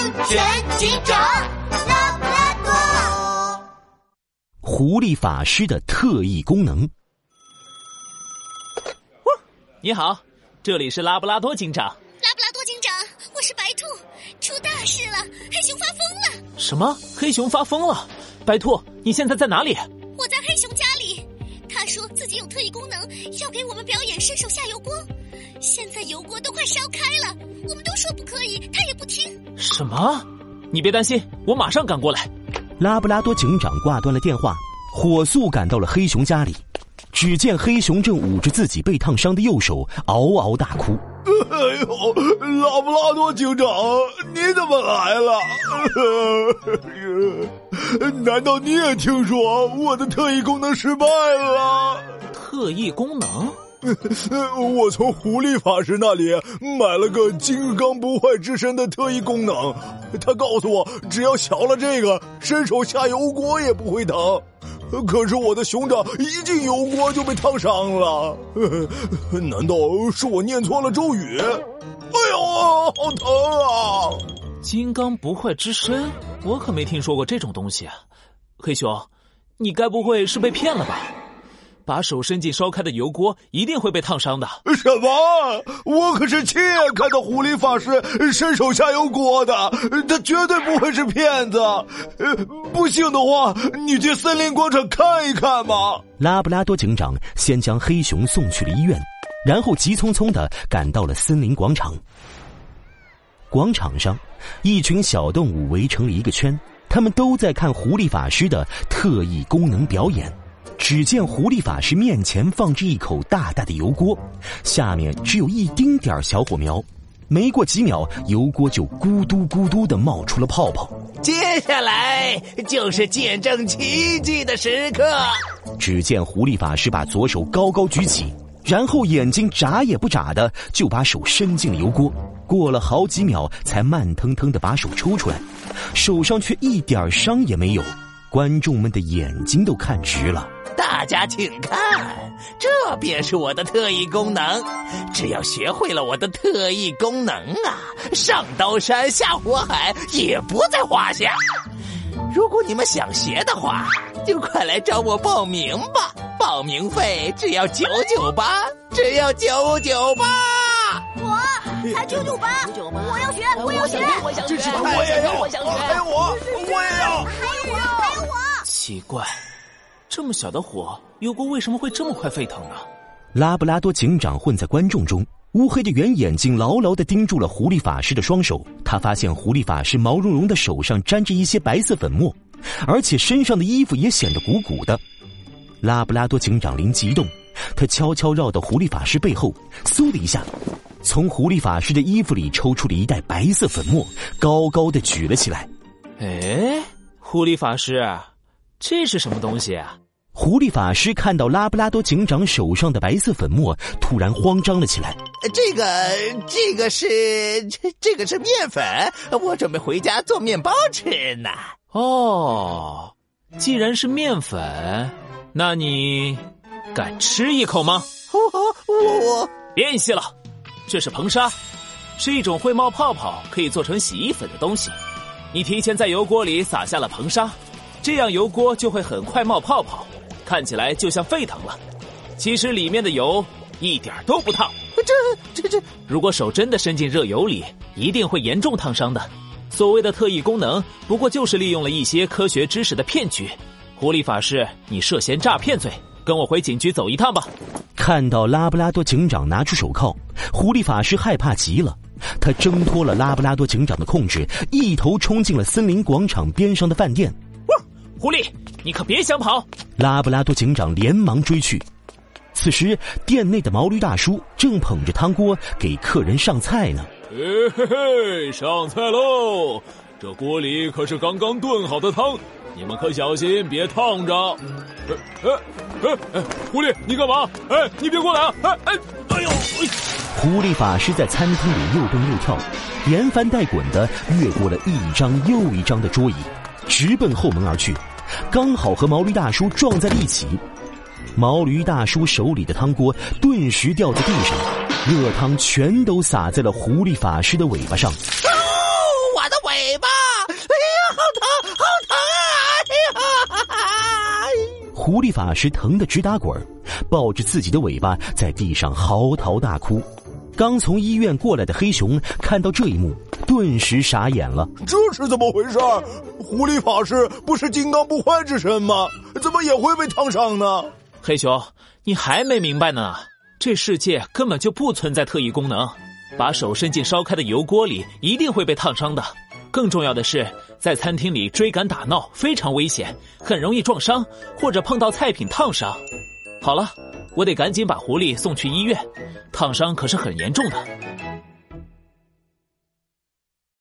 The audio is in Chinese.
安全警长拉布拉多。狐狸法师的特异功能。你好，这里是拉布拉多警长。拉布拉多警长，我是白兔，出大事了，黑熊发疯了。什么？黑熊发疯了？白兔，你现在在哪里？他说自己有特异功能，要给我们表演伸手下油锅。现在油锅都快烧开了，我们都说不可以，他也不听。什么？你别担心，我马上赶过来。拉布拉多警长挂断了电话，火速赶到了黑熊家里。只见黑熊正捂着自己被烫伤的右手，嗷嗷大哭。哎呦，拉布拉多警长，你怎么来了？难道你也听说我的特异功能失败了？特异功能？我从狐狸法师那里买了个金刚不坏之身的特异功能，他告诉我，只要削了这个，伸手下油锅也不会疼。可是我的熊掌一进油锅就被烫伤了，难道是我念错了咒语？哎呦，好疼啊！金刚不坏之身，我可没听说过这种东西啊！黑熊，你该不会是被骗了吧？把手伸进烧开的油锅，一定会被烫伤的。什么？我可是亲眼看到狐狸法师伸手下油锅的，他绝对不会是骗子。不信的话，你去森林广场看一看吧。拉布拉多警长先将黑熊送去了医院，然后急匆匆的赶到了森林广场。广场上，一群小动物围成了一个圈，他们都在看狐狸法师的特异功能表演。只见狐狸法师面前放着一口大大的油锅，下面只有一丁点儿小火苗。没过几秒，油锅就咕嘟咕嘟的冒出了泡泡。接下来就是见证奇迹的时刻。只见狐狸法师把左手高高举起，然后眼睛眨也不眨的就把手伸进了油锅。过了好几秒，才慢腾腾的把手抽出来，手上却一点伤也没有。观众们的眼睛都看直了。大家请看，这便是我的特异功能。只要学会了我的特异功能啊，上刀山下火海也不在话下。如果你们想学的话，就快来找我报名吧。报名费只要九九八，只要九九八。我才九九八，我要学，我要学，我想学，我也要，我想学，还有我，我也要，还有我，还有我。奇怪。这么小的火，油锅为什么会这么快沸腾呢？拉布拉多警长混在观众中，乌黑的圆眼睛牢牢的盯住了狐狸法师的双手。他发现狐狸法师毛茸茸的手上沾着一些白色粉末，而且身上的衣服也显得鼓鼓的。拉布拉多警长灵机一动，他悄悄绕到狐狸法师背后，嗖的一下，从狐狸法师的衣服里抽出了一袋白色粉末，高高的举了起来。哎，狐狸法师。这是什么东西啊？狐狸法师看到拉布拉多警长手上的白色粉末，突然慌张了起来。这个，这个是这这个是面粉，我准备回家做面包吃呢。哦，既然是面粉，那你敢吃一口吗？我我我别戏了，这是硼砂，是一种会冒泡泡、可以做成洗衣粉的东西。你提前在油锅里撒下了硼砂。这样油锅就会很快冒泡泡，看起来就像沸腾了。其实里面的油一点都不烫。这、这、这，如果手真的伸进热油里，一定会严重烫伤的。所谓的特异功能，不过就是利用了一些科学知识的骗局。狐狸法师，你涉嫌诈骗罪，跟我回警局走一趟吧。看到拉布拉多警长拿出手铐，狐狸法师害怕极了。他挣脱了拉布拉多警长的控制，一头冲进了森林广场边上的饭店。狐狸，你可别想跑！拉布拉多警长连忙追去。此时，店内的毛驴大叔正捧着汤锅给客人上菜呢。嘿嘿嘿，上菜喽！这锅里可是刚刚炖好的汤，你们可小心别烫着。哎哎哎！狐狸，你干嘛？哎，你别过来啊！哎哎哎呦！狐狸法师在餐厅里又蹦又跳，连翻带滚的越过了一张又一张的桌椅，直奔后门而去。刚好和毛驴大叔撞在了一起，毛驴大叔手里的汤锅顿时掉在地上，热汤全都洒在了狐狸法师的尾巴上。狐狸法师疼得直打滚抱着自己的尾巴在地上嚎啕大哭。刚从医院过来的黑熊看到这一幕，顿时傻眼了。这是怎么回事？狐狸法师不是金刚不坏之身吗？怎么也会被烫伤呢？黑熊，你还没明白呢？这世界根本就不存在特异功能。把手伸进烧开的油锅里，一定会被烫伤的。更重要的是，在餐厅里追赶打闹非常危险，很容易撞伤或者碰到菜品烫伤。好了，我得赶紧把狐狸送去医院，烫伤可是很严重的。